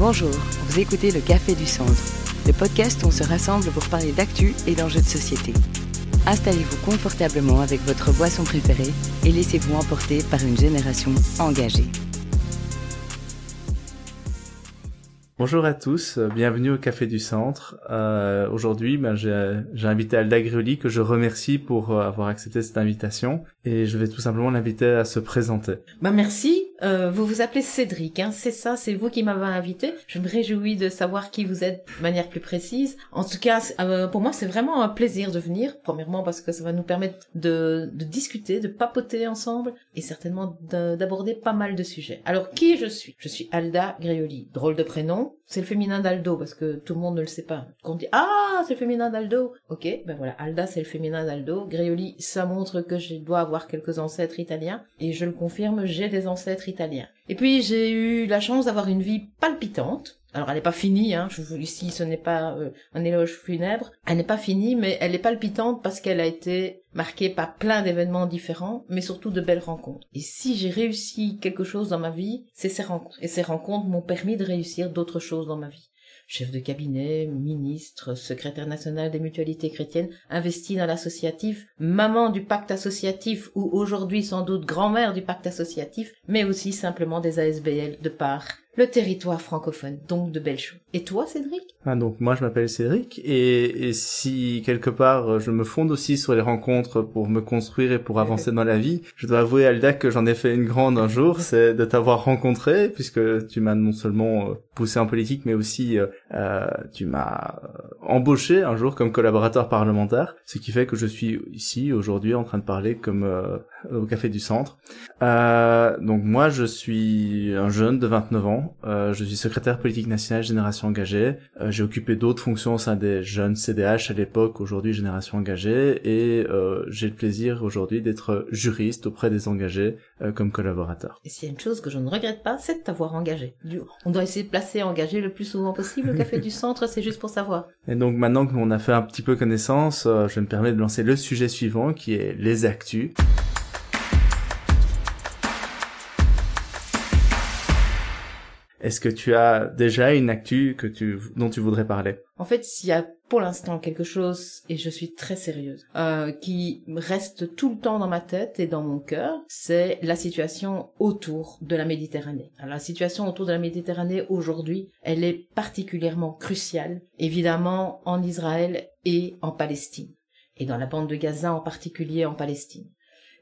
Bonjour, vous écoutez le Café du Centre, le podcast où on se rassemble pour parler d'actu et d'enjeux de société. Installez-vous confortablement avec votre boisson préférée et laissez-vous emporter par une génération engagée. Bonjour à tous, bienvenue au Café du Centre. Euh, Aujourd'hui, ben, j'ai invité Alda Grioli que je remercie pour euh, avoir accepté cette invitation et je vais tout simplement l'inviter à se présenter. Bah merci. Euh, vous vous appelez Cédric, hein, c'est ça, c'est vous qui m'avez invité. Je me réjouis de savoir qui vous êtes de manière plus précise. En tout cas, euh, pour moi, c'est vraiment un plaisir de venir. Premièrement parce que ça va nous permettre de, discuter, de papoter ensemble et certainement d'aborder pas mal de sujets. Alors, qui je suis? Je suis Alda Grioli. Drôle de prénom. C'est le féminin d'Aldo parce que tout le monde ne le sait pas. Quand on dit ah c'est le féminin d'Aldo, ok, ben voilà, Alda c'est le féminin d'Aldo. Grioli, ça montre que je dois avoir quelques ancêtres italiens et je le confirme, j'ai des ancêtres Et puis j'ai eu la chance d'avoir une vie palpitante. Alors elle n'est pas finie, hein. Ici ce n'est pas euh, un éloge funèbre. Elle n'est pas finie, mais elle est palpitante parce qu'elle a été marquée par plein d'événements différents, mais surtout de belles rencontres. Et si j'ai réussi quelque chose dans ma vie, c'est ces rencontres. Et ces rencontres m'ont permis de réussir d'autres choses dans ma vie chef de cabinet, ministre, secrétaire national des mutualités chrétiennes, investi dans l'associatif, maman du pacte associatif ou aujourd'hui sans doute grand-mère du pacte associatif, mais aussi simplement des ASBL de part le territoire francophone, donc de belles choses. Et toi, Cédric? Ah, Donc moi, je m'appelle Cédric, et, et, si quelque part je me fonde aussi sur les rencontres pour me construire et pour avancer dans la vie, je dois avouer, Alda, que j'en ai fait une grande un jour, c'est de t'avoir rencontré, puisque tu m'as non seulement euh, poussé en politique, mais aussi euh, euh, tu m'as embauché un jour comme collaborateur parlementaire, ce qui fait que je suis ici aujourd'hui en train de parler comme au Café du Centre. donc moi, je suis un jeune de 29 ans, euh, je suis secrétaire politique nationale Génération Engagée. Euh, j'ai occupé d'autres fonctions au sein des jeunes CDH à l'époque, aujourd'hui Génération Engagée, et euh, j'ai le plaisir aujourd'hui d'être juriste auprès des engagés comme collaborateur. Et s'il y a une chose que je ne regrette pas, c'est de t'avoir engagé. On doit essayer de placer engagé le plus souvent possible. Le Café du Centre, c'est juste pour savoir. Et donc maintenant qu'on a fait un petit peu connaissance, je me permets de lancer le sujet suivant qui est les actus. Est-ce que tu as déjà une actu que tu, dont tu voudrais parler? En fait, s'il y a pour l'instant quelque chose, et je suis très sérieuse, euh, qui reste tout le temps dans ma tête et dans mon cœur, c'est la situation autour de la Méditerranée. Alors, la situation autour de la Méditerranée aujourd'hui, elle est particulièrement cruciale, évidemment en Israël et en Palestine, et dans la bande de Gaza en particulier en Palestine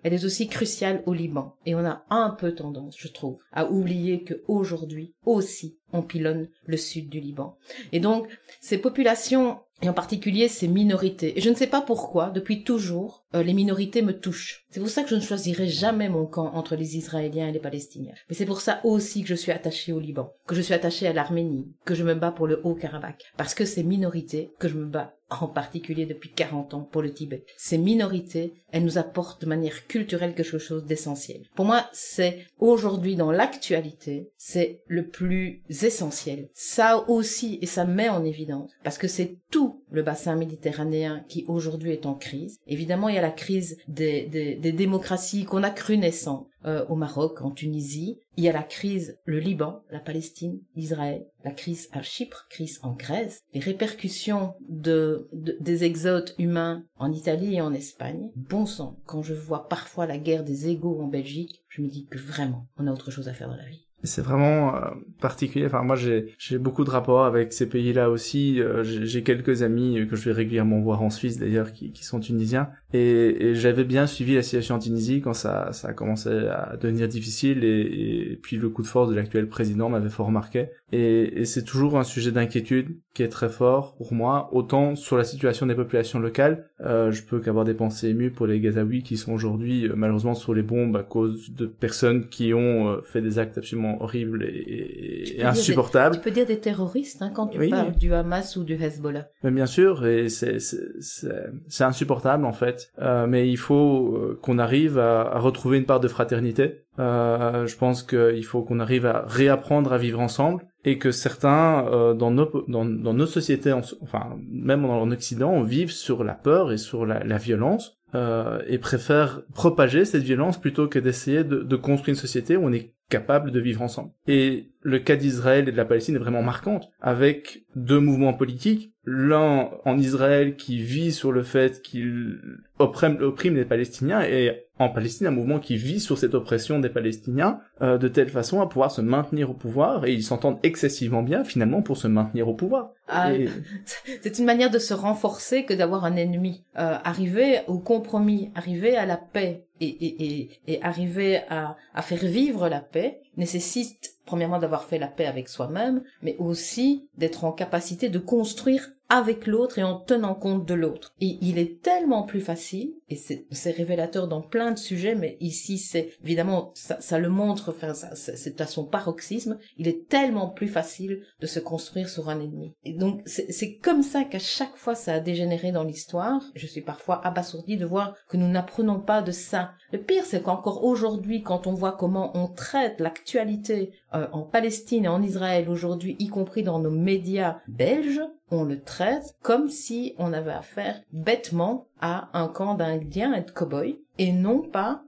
elle est aussi cruciale au Liban. Et on a un peu tendance, je trouve, à oublier que aujourd'hui aussi on pilonne le sud du Liban. Et donc, ces populations et en particulier ces minorités. Et je ne sais pas pourquoi, depuis toujours, euh, les minorités me touchent. C'est pour ça que je ne choisirai jamais mon camp entre les Israéliens et les Palestiniens. Mais c'est pour ça aussi que je suis attachée au Liban, que je suis attachée à l'Arménie, que je me bats pour le Haut-Karabakh. Parce que ces minorités que je me bats en particulier depuis 40 ans pour le Tibet. Ces minorités, elles nous apportent de manière culturelle quelque chose d'essentiel. Pour moi, c'est aujourd'hui dans l'actualité, c'est le plus essentiel. Ça aussi, et ça met en évidence, parce que c'est tout le bassin méditerranéen qui aujourd'hui est en crise. Évidemment, il y a la crise des, démocraties qu'on a cru naissantes euh, au Maroc, en Tunisie. Il y a la crise, le Liban, la Palestine, Israël, la crise à Chypre, crise en Grèce, les répercussions de, des exodes humains en Italie et en Espagne. Bon sang, quand je vois parfois la guerre des égaux en Belgique, je me dis que vraiment, on a autre chose à faire dans la vie. C'est vraiment euh, particulier. Enfin, moi, j'ai beaucoup de rapports avec ces pays-là aussi. Euh, j'ai quelques amis que je vais régulièrement voir en Suisse, d'ailleurs, qui, qui sont tunisiens. Et, et j'avais bien suivi la situation en Tunisie quand ça ça a commencé à devenir difficile. Et, et puis le coup de force de l'actuel président m'avait fort marqué. Et, et c'est toujours un sujet d'inquiétude qui est très fort pour moi. Autant sur la situation des populations locales, euh, je peux qu'avoir des pensées émues pour les Gazaouis qui sont aujourd'hui euh, malheureusement sur les bombes à cause de personnes qui ont fait des actes absolument horrible et, insupportable. tu peux dire des terroristes hein, quand tu parles du Hamas ou du Hezbollah. Mais bien sûr, et c'est c'est insupportable en fait. Euh, mais il faut euh, qu'on arrive à, à, retrouver une part de fraternité. Euh, je pense qu'il faut qu'on arrive à réapprendre à vivre ensemble et que certains euh, dans nos dans, nos sociétés, enfin même en Occident, vivent sur la peur et sur la, la violence euh, et préfèrent propager cette violence plutôt que d'essayer de, de, construire une société où on est capables de vivre ensemble. Et le cas d'Israël et de la Palestine est vraiment marquant, avec deux mouvements politiques, l'un en Israël qui vit sur le fait qu'il opprime, opprime les Palestiniens et en Palestine un mouvement qui vit sur cette oppression des Palestiniens euh, de telle façon à pouvoir se maintenir au pouvoir et ils s'entendent excessivement bien finalement pour se maintenir au pouvoir. Ah, C'est une manière de se renforcer que d'avoir un ennemi. Euh, arriver au compromis, arriver à la paix et, et, et, et arriver à, à faire vivre la paix nécessite premièrement d'avoir fait la paix avec soi-même, mais aussi d'être en capacité de construire avec l'autre et en tenant compte de l'autre. Et il est tellement plus facile, et c'est révélateur dans plein de sujets, mais ici c'est évidemment ça, ça, le montre, enfin c'est à son paroxysme, il est tellement plus facile de se construire sur un ennemi. Et donc c'est comme ça qu'à chaque fois ça a dégénéré dans l'histoire. Je suis parfois abasourdi de voir que nous n'apprenons pas de ça. Le pire c'est qu'encore aujourd'hui, quand on voit comment on traite l'actualité euh, en Palestine et en Israël aujourd'hui, y compris dans nos médias belges, on le traite comme si on avait affaire bêtement à un camp d'indiens et de cow-boys et non pas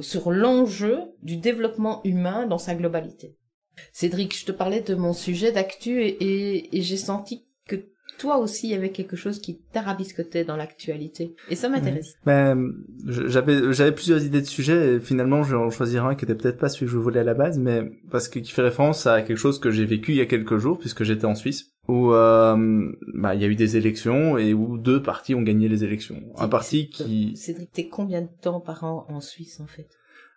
sur l'enjeu du développement humain dans sa globalité. Cédric, je te parlais de mon sujet d'actu et j'ai senti toi aussi, il y avait quelque chose qui t'arabiscotait dans l'actualité. Et ça m'intéresse. Ben, j'avais, j'avais plusieurs idées de sujets et finalement, je vais en choisir un qui était peut-être pas celui que je voulais à la base, mais parce que qui fait référence à quelque chose que j'ai vécu il y a quelques jours puisque j'étais en Suisse où euh, bah, il y a eu des élections et où deux partis ont gagné les élections. Un parti qui... Cédric, t'es combien de temps par an en Suisse en fait?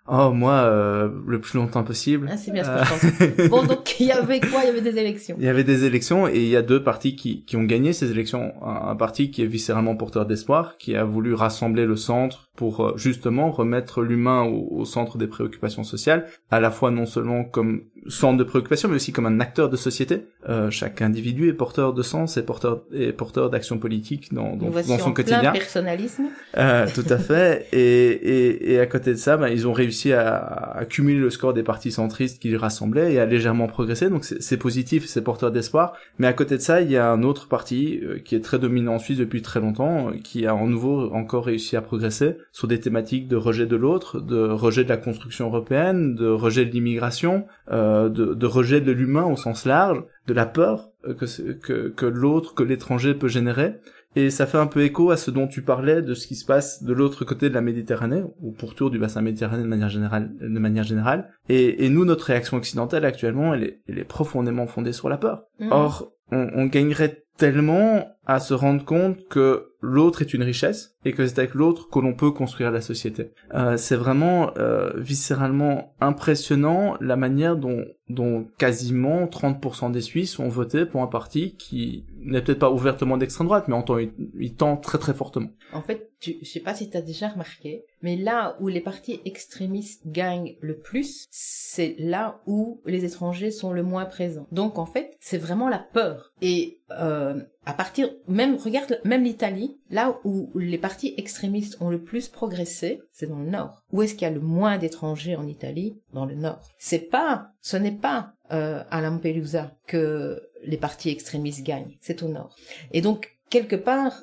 Oh, moi, euh, le plus longtemps possible. Ah, c'est bien ce que je pense. bon, donc, il y avait quoi? Il y avait des élections. Il y avait des élections et il y a deux partis qui, qui ont gagné ces élections. Un, parti qui est viscéralement porteur d'espoir, qui a voulu rassembler le centre pour euh, justement remettre l'humain au, au, centre des préoccupations sociales, à la fois non seulement comme centre de préoccupation, mais aussi comme un acteur de société. Euh, chaque individu est porteur de sens et porteur et porteur d'action politique dans, dans, dans son quotidien. Plein personnalisme. Euh, tout à fait. Et, et, et à côté de ça, ben, ils ont réussi à, à cumuler le score des partis centristes qu'ils rassemblaient et à légèrement progresser. Donc c'est positif, c'est porteur d'espoir. Mais à côté de ça, il y a un autre parti euh, qui est très dominant en Suisse depuis très longtemps, euh, qui a en nouveau encore réussi à progresser sur des thématiques de rejet de l'autre, de rejet de la construction européenne, de rejet de l'immigration. Euh, euh, de, rejet de l'humain au sens large, de la peur que, que l'autre, que l'étranger peut générer. Et ça fait un peu écho à ce dont tu parlais, de ce qui se passe de l'autre côté de la Méditerranée, ou pourtour du bassin méditerranéen de manière générale. De manière générale. Et, et nous, notre réaction occidentale actuellement, elle est, elle est profondément fondée sur la peur. Mmh. Or, on, on gagnerait tellement à se rendre compte que l'autre est une richesse et que c'est avec l'autre que l'on peut construire la société. Euh, c'est vraiment euh, viscéralement impressionnant la manière dont, dont quasiment 30% des Suisses ont voté pour un parti qui n'est peut-être pas ouvertement d'extrême droite, mais en temps, il, tend très très fortement. En fait, tu, je sais pas si tu as déjà remarqué, mais là où les partis extrémistes gagnent le plus, c'est là où les étrangers sont le moins présents. Donc en fait, c'est vraiment la peur. Et euh, à partir, même, regarde, même l'Italie, là où les partis extrémistes ont le plus progressé, c'est dans le nord. Où est-ce qu'il y a le moins d'étrangers en Italie? Dans le nord. C'est pas, ce n'est pas, euh, à Lampedusa que les partis extrémistes gagnent. C'est au nord. Et donc, quelque part,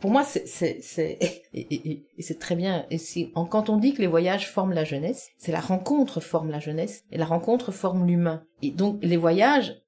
pour moi, c'est et, c'est très bien. Et si quand on dit que les voyages forment la jeunesse, c'est la rencontre forme la jeunesse et la rencontre forme l'humain. Et donc les voyages,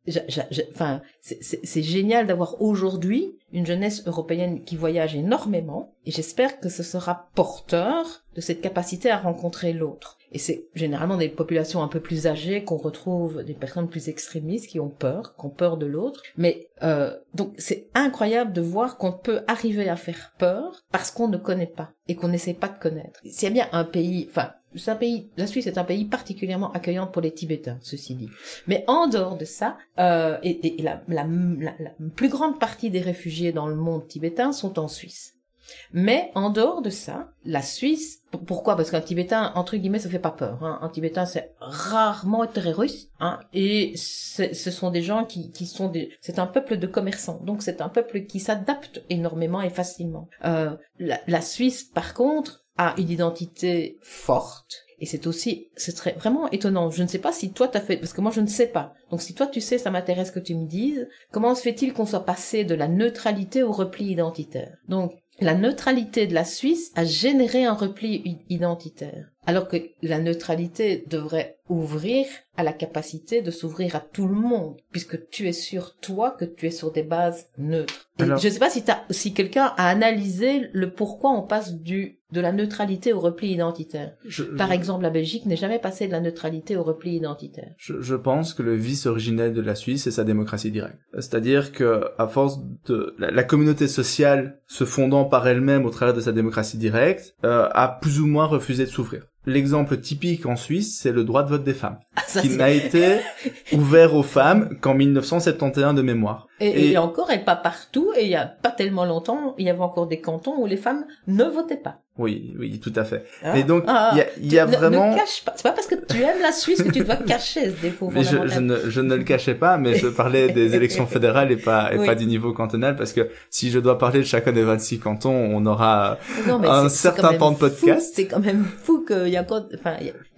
enfin, c'est génial d'avoir aujourd'hui une jeunesse européenne qui voyage énormément. Et j'espère que ce sera porteur de cette capacité à rencontrer l'autre. Et c'est généralement des populations un peu plus âgées qu'on retrouve des personnes plus extrémistes qui ont peur, qui ont peur de l'autre. Mais euh, donc c'est incroyable de voir qu'on peut arriver à faire peur parce qu'on ne connaît pas et qu'on n'essaie pas de connaître. S'il bien un pays, enfin c'est un pays, la Suisse est un pays particulièrement accueillant pour les Tibétains, ceci dit. Mais en dehors de ça, euh, et, la, la, la, plus grande partie des réfugiés dans le monde tibétain sont en Suisse. Mais en dehors de ça, la Suisse, pourquoi? Parce qu'un Tibétain, entre guillemets, ça fait pas peur. Hein. Un Tibétain, c'est rarement terroriste, hein, et ce sont des gens qui, qui sont des... C'est un peuple de commerçants, donc c'est un peuple qui s'adapte énormément et facilement. Euh, la, la Suisse, par contre, a une identité forte, et c'est aussi, c'est très, vraiment étonnant. Je ne sais pas si toi t'as fait, parce que moi je ne sais pas. Donc si toi tu sais, ça m'intéresse que tu me dises. Comment se fait-il qu'on soit passé de la neutralité au repli identitaire? Donc, la neutralité de la Suisse a généré un repli identitaire. Alors que la neutralité devrait ouvrir à la capacité de s'ouvrir à tout le monde, puisque tu es sur toi que tu es sur des bases neutres. Je ne sais pas si, si quelqu'un a analysé le pourquoi on passe du de la neutralité au repli identitaire. Par exemple, la Belgique n'est jamais passée de la neutralité au repli identitaire. Je, je pense que le vice originel de la Suisse est sa démocratie directe. C'est-à-dire que à force de la, communauté sociale se fondant par elle-même au travers de sa démocratie directe, euh, a plus ou moins refusé de s'ouvrir. L'exemple typique en Suisse, c'est le droit de vote des femmes, ah, qui n'a été ouvert aux femmes qu'en 1971 de mémoire. Et, et, encore, et pas partout, et il y a pas tellement longtemps, il y avait encore des cantons où les femmes ne votaient pas. Oui, oui, tout à fait. Ah. Et donc, il y a, y a vraiment... Ne cache pas. C'est pas parce que tu aimes la Suisse que tu dois cacher ce défaut. Mais je, je, ne, je ne le cachais pas, mais je parlais des élections fédérales et pas, et pas du niveau cantonal, parce que si je dois parler de chacun des 26 cantons, on aura un certain temps de podcast. C'est quand même fou qu'il y a encore, enfin,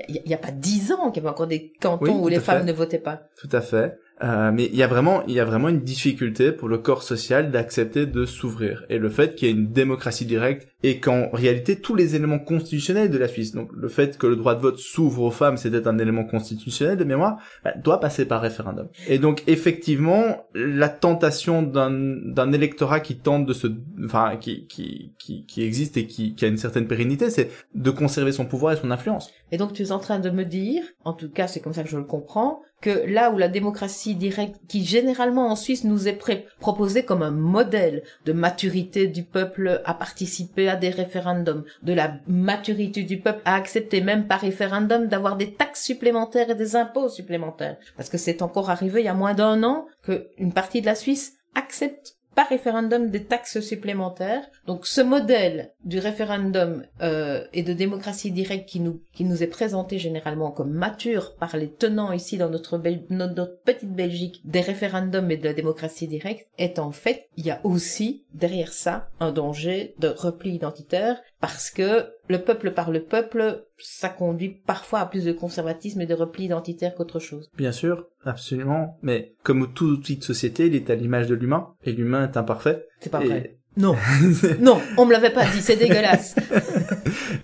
il y a, a, pas 10 ans qu'il y avait encore des cantons où les femmes ne votaient pas. Tout à fait. Euh, mais il y a vraiment, il y a vraiment une difficulté pour le corps social d'accepter de s'ouvrir. Et le fait qu'il y ait une démocratie directe et qu'en réalité tous les éléments constitutionnels de la Suisse, donc le fait que le droit de vote s'ouvre aux femmes, c'était un élément constitutionnel de mémoire, bah, doit passer par référendum. Et donc effectivement, la tentation d'un électorat qui tente de se, enfin qui qui qui, qui existe et qui, qui a une certaine pérennité, c'est de conserver son pouvoir et son influence. Et donc tu es en train de me dire, en tout cas c'est comme ça que je le comprends, que là où la démocratie directe, qui généralement en Suisse nous est proposée comme un modèle de maturité du peuple à participer à des référendums, de la maturité du peuple à accepter même par référendum d'avoir des taxes supplémentaires et des impôts supplémentaires. Parce que c'est encore arrivé il y a moins d'un an qu'une partie de la Suisse accepte par référendum des taxes supplémentaires. Donc ce modèle du référendum euh, et de démocratie directe qui nous qui nous est présenté généralement comme mature par les tenants ici dans notre, notre petite Belgique des référendums et de la démocratie directe est en fait il y a aussi derrière ça un danger de repli identitaire parce que le peuple par le peuple, ça conduit parfois à plus de conservatisme et de repli identitaire qu'autre chose. Bien sûr, absolument. Mais comme toute petite société, il est à l'image de l'humain, et l'humain est imparfait. C'est pas vrai. Non, non, on me l'avait pas dit, c'est dégueulasse.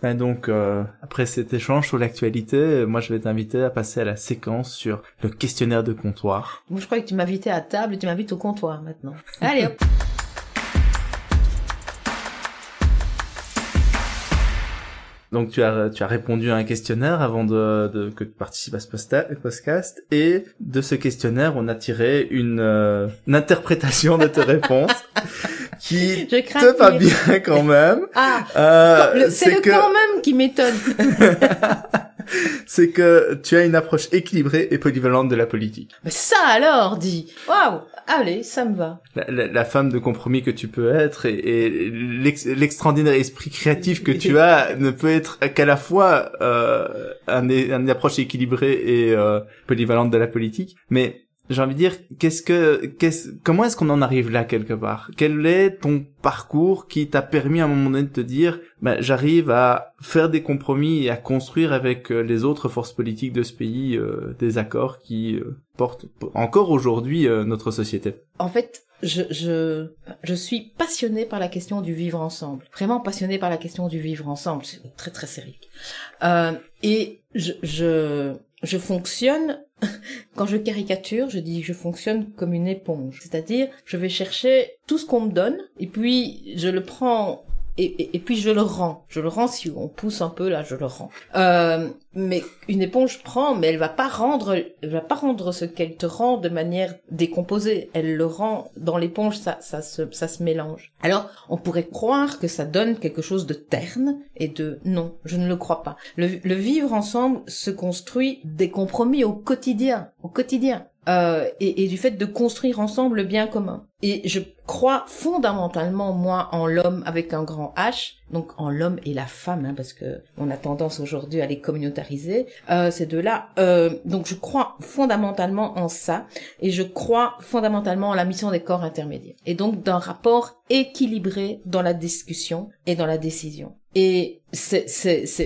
Ben donc, euh, après cet échange sur l'actualité, moi je vais t'inviter à passer à la séquence sur le questionnaire de comptoir. Moi je croyais que tu m'invitais à table et tu m'invites au comptoir maintenant. Allez hop Donc tu as tu as répondu à un questionnaire avant de, de que tu participes à ce podcast et de ce questionnaire on a tiré une, euh, une interprétation de tes réponses qui te va bien quand même. Ah, euh, c'est le que... quand même qui m'étonne. c'est que tu as une approche équilibrée et polyvalente de la politique. Mais ça alors, dit. Waouh, allez, ça me va. La, femme de compromis que tu peux être et, l'extraordinaire esprit créatif que tu as ne peut être qu'à la fois euh, un, une approche équilibrée et euh, polyvalente de la politique, mais j'ai envie de dire, qu'est-ce que, qu'est-ce, comment est-ce qu'on en arrive là quelque part? Quel est ton parcours qui t'a permis à un moment donné de te dire, bah, j'arrive à faire des compromis et à construire avec euh, les autres forces politiques de ce pays euh, des accords qui euh, portent encore aujourd'hui notre société? En fait, je, je, je suis passionnée par la question du vivre ensemble. Vraiment passionnée par la question du vivre ensemble. C'est très très sérieux. et je, je, je fonctionne quand je caricature, je dis que je fonctionne comme une éponge. C'est-à-dire, je vais chercher tout ce qu'on me donne, et puis je le prends et, et, puis je le rends. Je le rends si on pousse un peu là, je le rends. Euh, mais une éponge prend, mais elle va pas rendre, elle va pas rendre ce qu'elle te rend de manière décomposée. Elle le rend dans l'éponge, ça, ça se, ça se mélange. Alors, on pourrait croire que ça donne quelque chose de terne et de non, je ne le crois pas. Le, le vivre ensemble se construit des compromis au quotidien, au quotidien. Euh, et, et, du fait de construire ensemble le bien commun. Et je crois fondamentalement moi en l'homme avec un grand H, donc en l'homme et la femme, hein, parce que on a tendance aujourd'hui à les communautariser euh, ces deux-là. Euh, donc je crois fondamentalement en ça, et je crois fondamentalement en la mission des corps intermédiaires, et donc d'un rapport équilibré dans la discussion et dans la décision. Et c'est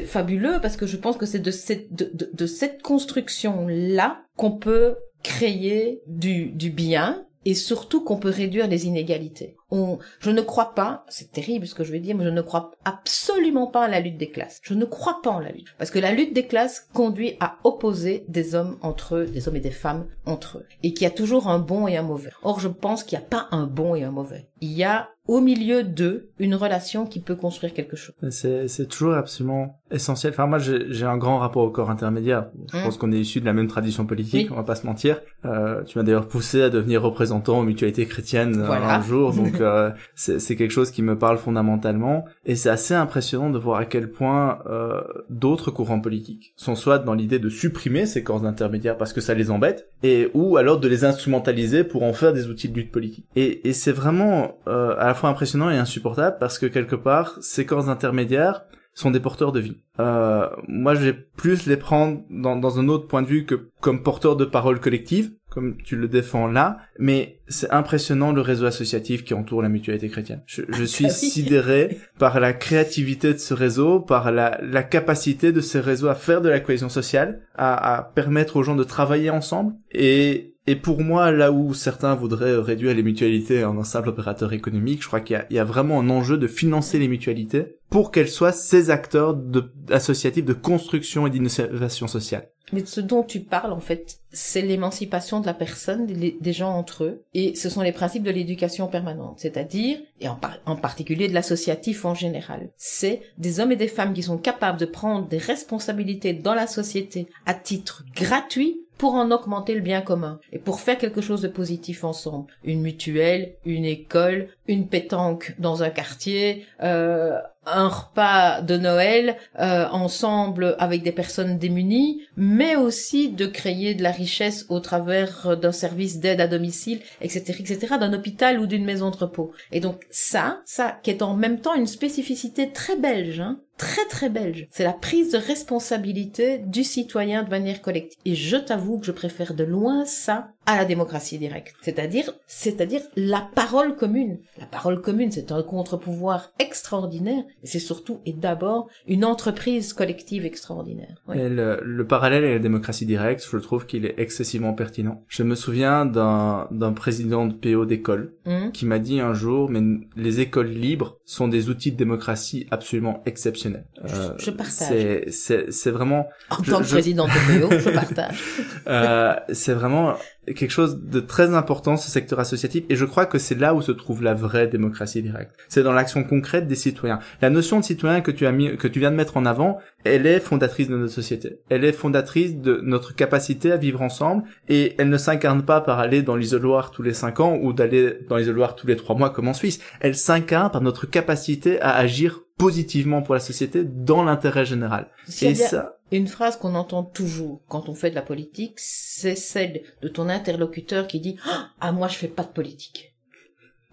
fabuleux parce que je pense que c'est de cette, de, de, de cette construction-là qu'on peut créer du, du bien et surtout qu'on peut réduire les inégalités. on, je ne crois pas, c'est terrible ce que je vais dire, mais je ne crois absolument pas à la lutte des classes. Je ne crois pas en la lutte. Parce que la lutte des classes conduit à opposer des hommes entre eux, des hommes et des femmes entre eux. Et qu'il y a toujours un bon et un mauvais. Or, je pense qu'il n'y a pas un bon et un mauvais. Il y a au milieu d'eux une relation qui peut construire quelque chose. C'est, c'est toujours absolument essentiel. Enfin, moi, j'ai, j'ai un grand rapport au corps intermédiaire. Je Mmh. pense qu'on est issu de la même tradition politique, Oui. on va pas se mentir. Euh, tu m'as d'ailleurs poussé à devenir représentant en mutualité chrétienne euh, Voilà. un jour, donc euh, c'est, c'est quelque chose qui me parle fondamentalement. Et c'est assez impressionnant de voir à quel point euh, d'autres courants politiques sont soit dans l'idée de supprimer ces corps intermédiaires parce que ça les embête, et ou alors de les instrumentaliser pour en faire des outils de lutte politique. Et, et c'est vraiment euh, à la fois impressionnant et insupportable parce que quelque part, ces corps intermédiaires sont des porteurs de vie. Euh, moi, je vais plus les prendre dans, dans un autre point de vue que comme porteurs de parole collective, comme tu le défends là, mais c'est impressionnant le réseau associatif qui entoure la mutualité chrétienne. Je, je suis sidéré par la créativité de ce réseau, par la, la capacité de ces réseaux à faire de la cohésion sociale, à, à permettre aux gens de travailler ensemble. Et, et pour moi, là où certains voudraient réduire les mutualités en un simple opérateur économique, je crois qu'il y a, il y a vraiment un enjeu de financer les mutualités pour qu'elles soient ces acteurs de, associatifs de construction et d'innovation sociale. Mais ce dont tu parles, en fait, c'est l'émancipation de la personne, des, gens entre eux, et ce sont les principes de l'éducation permanente, c'est-à-dire, et en particulier de l'associatif en général, c'est des hommes et des femmes qui sont capables de prendre des responsabilités dans la société à titre gratuit pour en augmenter le bien commun et pour faire quelque chose de positif ensemble. Une mutuelle, une école, une pétanque dans un quartier, euh, un repas de Noël euh, ensemble avec des personnes démunies, mais aussi de créer de la richesse au travers d'un service d'aide à domicile, etc., etc., d'un hôpital ou d'une maison de repos. Et donc ça, ça qui est en même temps une spécificité très belge, hein, très très belge, c'est la prise de responsabilité du citoyen de manière collective. Et je t'avoue que je préfère de loin ça à la démocratie directe. C'est-à-dire, c'est-à-dire la parole commune. La parole commune, c'est un contre-pouvoir extraordinaire, et c'est surtout et d'abord une entreprise collective extraordinaire. Oui. Et le, le parallèle avec la démocratie directe, je trouve qu'il est excessivement pertinent. Je me souviens d'un président de PO d'école Hum qui m'a dit un jour, mais les écoles libres sont des outils de démocratie absolument exceptionnels. Je- je partage. C'est vraiment En je- tant que je- président de PO, je partage. euh, c'est vraiment quelque chose de très important ce secteur associatif et je crois que c'est là où se trouve la vraie démocratie directe. C'est dans l'action concrète des citoyens. La notion de citoyen que tu as mis que tu viens de mettre en avant, elle est fondatrice de notre société. Elle est fondatrice de notre capacité à vivre ensemble et elle ne s'incarne pas par aller dans l'isoloir tous les cinq ans ou d'aller dans l'isoloir tous les trois mois comme en Suisse. Elle s'incarne par notre capacité à agir positivement pour la société dans l'intérêt général. A Et bien ça, Une phrase qu'on entend toujours quand on fait de la politique, c'est celle de ton interlocuteur qui dit Ah, moi je fais pas de politique.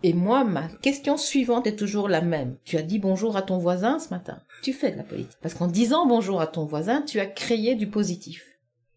Et moi, ma question suivante est toujours la même. Tu as dit bonjour à ton voisin ce matin. Tu fais de la politique. Parce qu'en disant bonjour à ton voisin, tu as créé du positif.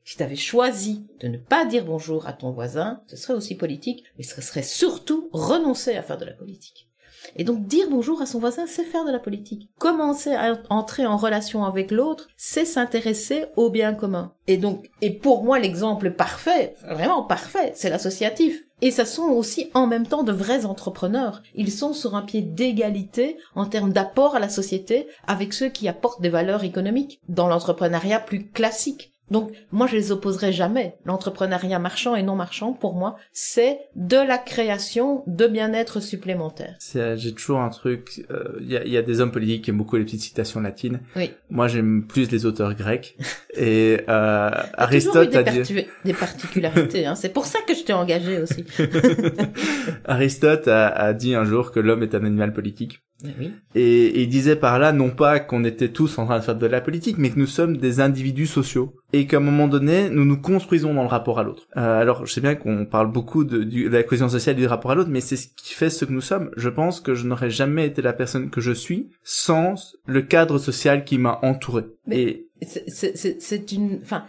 Si tu avais choisi de ne pas dire bonjour à ton voisin, ce serait aussi politique, mais ce serait surtout renoncer à faire de la politique. Et donc dire bonjour à son voisin, c'est faire de la politique. Commencer à entrer en relation avec l'autre, c'est s'intéresser au bien commun. Et donc, et pour moi, l'exemple parfait, vraiment parfait, c'est l'associatif. Et ça sont aussi en même temps de vrais entrepreneurs. Ils sont sur un pied d'égalité en termes d'apport à la société avec ceux qui apportent des valeurs économiques dans l'entrepreneuriat plus classique. Donc, moi, je les opposerai jamais. L'entrepreneuriat marchand et non marchand, pour moi, c'est de la création de bien-être supplémentaire. C'est- J'ai toujours un truc. euh, Il y, a, y a des hommes politiques qui aiment beaucoup les petites citations latines. Oui. Moi, j'aime plus les auteurs grecs. Et euh, Aristote des, a dit. des particularités. Hein. C'est pour ça que je t'ai engagé aussi. Aristote a, a dit un jour que l'homme est un animal politique. Oui. Et, et il disait par là non pas qu'on était tous en train de faire de la politique, mais que nous sommes des individus sociaux et qu'à un moment donné, nous nous construisons dans le rapport à l'autre. Euh, alors, je sais bien qu'on parle beaucoup de, la cohésion sociale et du rapport à l'autre, mais c'est ce qui fait ce que nous sommes. Je pense que je n'aurais jamais été la personne que je suis sans le cadre social qui m'a entouré. Mais- Et C'est- une, enfin,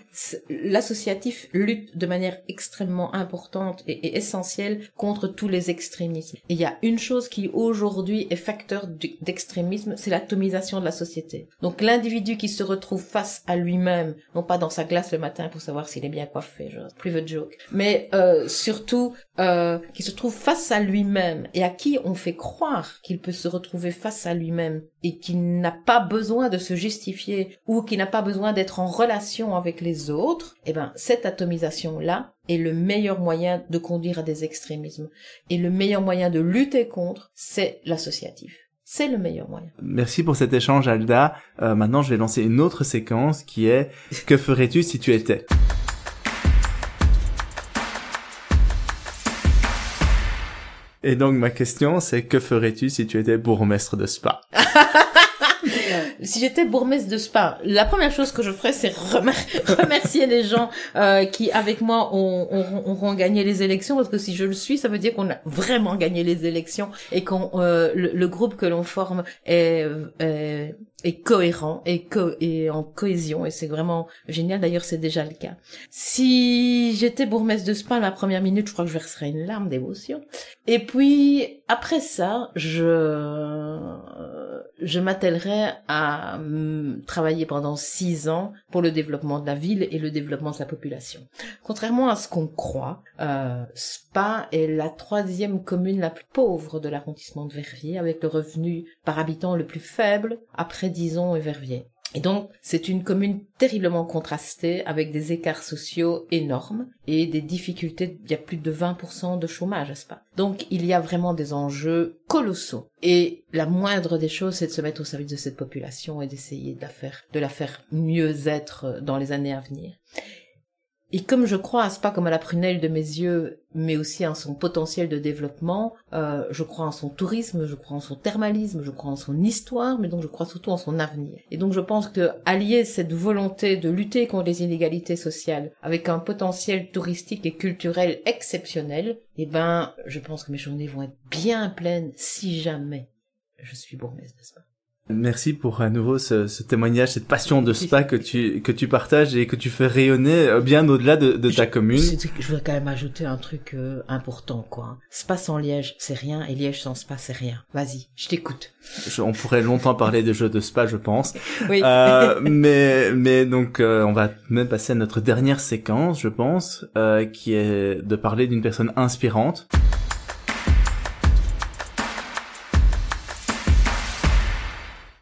l'associatif lutte de manière extrêmement importante et, essentielle contre tous les extrémismes. Et il y a une chose qui aujourd'hui est facteur d'extrémisme, c'est l'atomisation de la société. Donc l'individu qui se retrouve face à lui-même, non pas dans sa glace le matin pour savoir s'il est bien coiffé, genre, private joke, mais euh, surtout euh, qui se trouve face à lui-même et à qui on fait croire qu'il peut se retrouver face à lui-même et qu'il n'a pas besoin de se justifier ou qu'il n'a pas besoin d'être en relation avec les autres, eh ben cette atomisation là est le meilleur moyen de conduire à des extrémismes et le meilleur moyen de lutter contre, c'est l'associatif. C'est le meilleur moyen. Merci pour cet échange, Alda. Euh, maintenant, je vais lancer une autre séquence qui est Que ferais-tu si tu étais? Et donc ma question c'est que ferais-tu si tu étais bourgmestre de Spa? Si j'étais bourgmestre de Spa, la première chose que je ferais, c'est remercier les gens euh, qui, avec moi, ont, gagné les élections, parce que si je le suis, ça veut dire qu'on a vraiment gagné les élections et qu'on euh, le, groupe que l'on forme est, est, cohérent et, co et en cohésion, et c'est vraiment génial. D'ailleurs, c'est déjà le cas. Si j'étais bourgmestre de Spa, la première minute, je crois que je verserais une larme d'émotion. Et puis après ça, je je m'attellerai à travailler pendant six ans pour le développement de la ville et le développement de sa population. Contrairement à ce qu'on croit, euh, Spa est la troisième commune la plus pauvre de l'arrondissement de Verviers, avec le revenu par habitant le plus faible après Dison et Verviers. Et donc, c'est une commune terriblement contrastée, avec des écarts sociaux énormes et des difficultés. Il y a plus de 20% de chômage, n'est-ce pas? Donc, il y a vraiment des enjeux colossaux. Et la moindre des choses, c'est de se mettre au service de cette population et d'essayer de de la faire mieux être dans les années à venir. Et comme je crois à pas comme à la prunelle de mes yeux, mais aussi en son potentiel de développement, euh, je crois en son tourisme, je crois en son thermalisme, je crois en son histoire, mais donc je crois surtout en son avenir. Et donc je pense que allier cette volonté de lutter contre les inégalités sociales avec un potentiel touristique et culturel exceptionnel, eh ben, je pense que mes journées vont être bien pleines si jamais je suis bourgmestre, n'est-ce pas? Merci pour à nouveau ce, ce, témoignage, cette passion de spa que tu que tu partages et que tu fais rayonner euh, bien au-delà de, de ta commune. Je voudrais quand même ajouter un truc euh, important, quoi. Spa sans Liège, c'est rien, et Liège sans spa, c'est rien. Vas-y, je t'écoute. On pourrait longtemps parler de jeux de spa, je pense. Oui. Euh, mais mais donc euh, on va même passer à notre dernière séquence, je pense, qui est de parler d'une personne inspirante.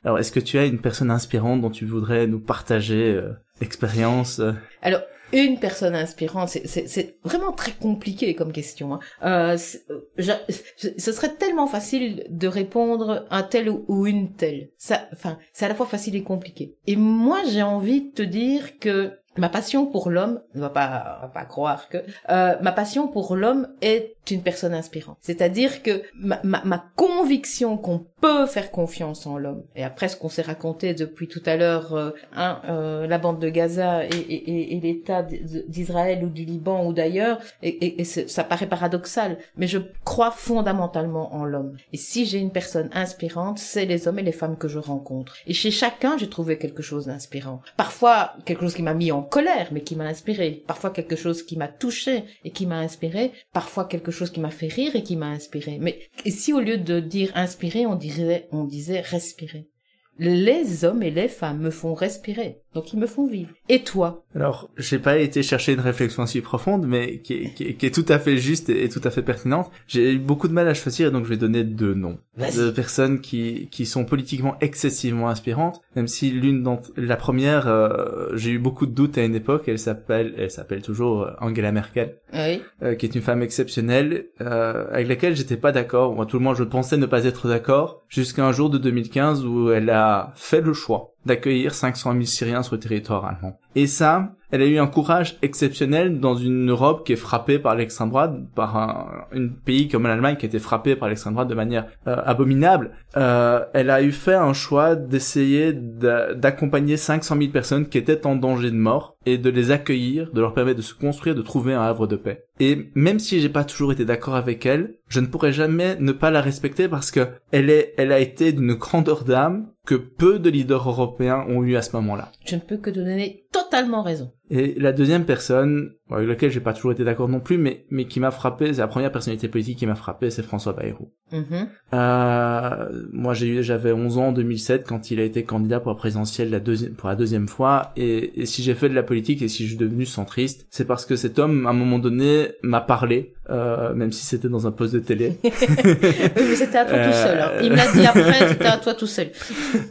Alors, est-ce que tu as une personne inspirante dont tu voudrais nous partager euh, l'expérience euh? Alors, une personne inspirante, c'est vraiment très compliqué comme question. Hein. Euh, ce serait tellement facile de répondre un tel ou une telle. Enfin, c'est à la fois facile et compliqué. Et moi, j'ai envie de te dire que Ma passion pour l'homme, ne va pas, va pas croire que euh, ma passion pour l'homme est une personne inspirante. C'est-à-dire que ma, ma, ma conviction qu'on peut faire confiance en l'homme. Et après ce qu'on s'est raconté depuis tout à l'heure, euh, hein, euh, la bande de Gaza et, et, et l'État d'Israël ou du Liban ou d'ailleurs, et ça paraît paradoxal, mais je crois fondamentalement en l'homme. Et si j'ai une personne inspirante, c'est les hommes et les femmes que je rencontre. Et chez chacun, j'ai trouvé quelque chose d'inspirant. Parfois quelque chose qui m'a mis en colère, mais qui m'a inspiré. Parfois quelque chose qui m'a touché et qui m'a inspiré. Parfois quelque chose qui m'a fait rire et qui m'a inspiré. Mais si au lieu de dire inspiré, on disait, on disait respirer. Les hommes et les femmes me font respirer. Donc ils me font vivre. Et toi? Alors, j'ai pas été chercher une réflexion si profonde, mais qui est, qui est, tout à fait juste et, tout à fait pertinente. J'ai eu beaucoup de mal à choisir, donc je vais donner deux noms de personnes qui qui sont politiquement excessivement inspirantes. Même si l'une d'entre la première, euh, j'ai eu beaucoup de doutes à une époque. Elle s'appelle, elle s'appelle toujours euh, Angela Merkel, oui. euh, qui est une femme exceptionnelle euh, avec laquelle j'étais pas d'accord. Moi, tout le monde, je pensais ne pas être d'accord jusqu'à un jour de 2015 où elle a fait le choix d'accueillir 500 000 Syriens sur le territoire allemand. Et ça, elle a eu un courage exceptionnel dans une Europe qui est frappée par l'extrême droite, par un, pays comme l'Allemagne qui été frappée par l'extrême droite de manière euh, abominable. Euh, elle a eu fait un choix d'essayer d'accompagner 500 000 personnes qui étaient en danger de mort et de les accueillir, de leur permettre de se construire, de trouver un havre de paix. Et même si j'ai pas toujours été d'accord avec elle, je ne pourrais jamais ne pas la respecter parce que elle est, elle a été d'une grandeur d'âme que peu de leaders européens ont eu à ce moment-là. Je ne peux que te donner totalement raison. Et la deuxième personne, avec laquelle j'ai pas toujours été d'accord non plus, mais, mais qui m'a frappé, c'est la première personnalité politique qui m'a frappé, c'est François Bayrou. Mhm. Euh, moi, j'ai eu, j'avais 11 ans en 2007 quand il a été candidat pour la présidentielle la deuxième, pour la deuxième fois. Et, et si j'ai fait de la politique et si je suis devenu centriste, c'est parce que cet homme, à un moment donné, m'a parlé, euh, même si c'était dans un poste de télé. Oui, mais c'était à toi tout seul. hein. Il me l'a dit après, c'était à toi tout seul.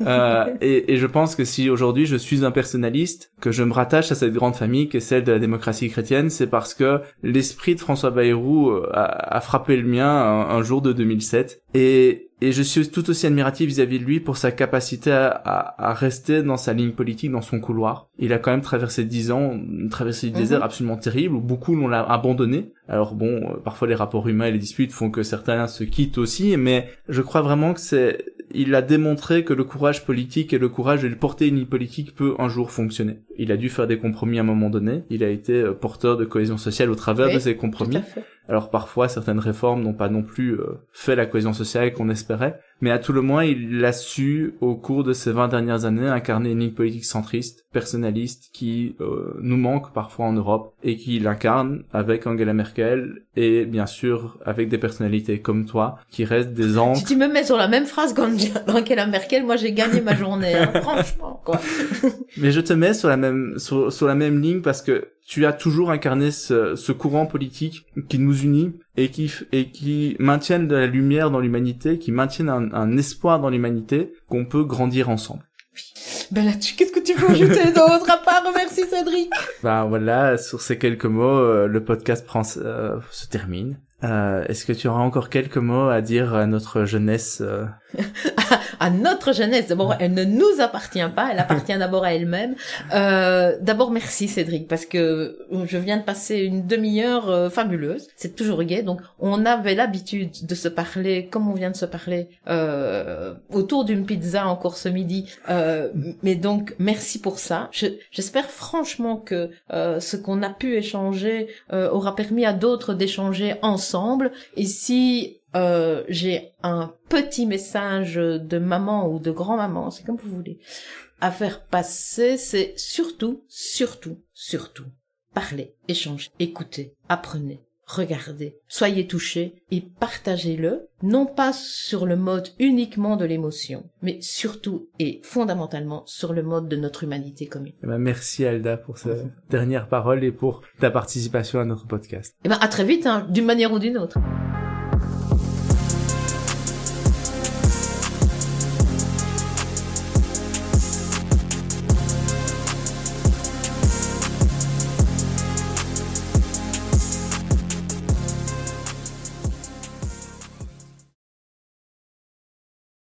Euh, et, et je pense que si aujourd'hui je suis un personnaliste, que je me rattache à cette grande famille qui est celle de la démocratie chrétienne, c'est parce que l'esprit de François Bayrou euh, a, a frappé le mien un, un jour de 2007. Et, et je suis tout aussi admiratif vis-à-vis de lui pour sa capacité à, à, à rester dans sa ligne politique, dans son couloir. Il a quand même traversé dix ans, une traversée du Mhm. désert absolument terrible, où beaucoup l'ont abandonné. Alors bon, euh, parfois les rapports humains et les disputes font que certains se quittent aussi, mais je crois vraiment que c'est, il a démontré que le courage politique et le courage de porter une ligne politique peut un jour fonctionner. Il a dû faire des compromis à un moment donné. Il a été euh, porteur de cohésion sociale au travers Oui, de ces compromis. Alors parfois, certaines réformes n'ont pas non plus euh, fait la cohésion sociale qu'on espérait, mais à tout le moins, il a su, au cours de ces 20 dernières années, incarner une ligne politique centriste, personnaliste, qui euh, nous manque parfois en Europe, et qui l'incarne avec Angela Merkel, et bien sûr avec des personnalités comme toi, qui restent des Si ancres. tu me mets sur la même phrase qu'Angela Merkel, moi j'ai gagné ma journée, hein, franchement, quoi. Mais je te mets sur la même sur, sur la même ligne parce que tu as toujours incarné ce, ce courant politique qui nous unit et qui et qui maintiennent de la lumière dans l'humanité, qui maintiennent un, un espoir dans l'humanité qu'on peut grandir ensemble. Ben là-dessus, qu'est-ce que tu veux ajouter d'autre à part? Merci Cédric Bah voilà, sur ces quelques mots, euh, le podcast prend, euh, se termine. Euh, Est-ce que tu auras encore quelques mots à dire à notre jeunesse euh, à notre jeunesse. D'abord, elle ne nous appartient pas, elle appartient d'abord à elle-même. Euh, d'abord, merci Cédric, parce que je viens de passer une demi-heure euh, fabuleuse. C'est toujours gai. Donc, on avait l'habitude de se parler comme on vient de se parler euh, autour d'une pizza encore ce midi. Euh, mais donc, merci pour ça. Je- J'espère franchement que ce qu'on a pu échanger aura permis à d'autres d'échanger ensemble. Et si euh, j'ai un petit message de maman ou de grand-maman, c'est comme vous voulez, à faire passer, c'est surtout, surtout, surtout, parlez, échangez, écoutez, apprenez, regardez, soyez touchés et partagez-le, non pas sur le mode uniquement de l'émotion, mais surtout et fondamentalement sur le mode de notre humanité commune. eh ben, Merci Alda pour cette dernière parole et pour ta participation à notre podcast. Et ben, à très vite, hein, d'une manière ou d'une autre.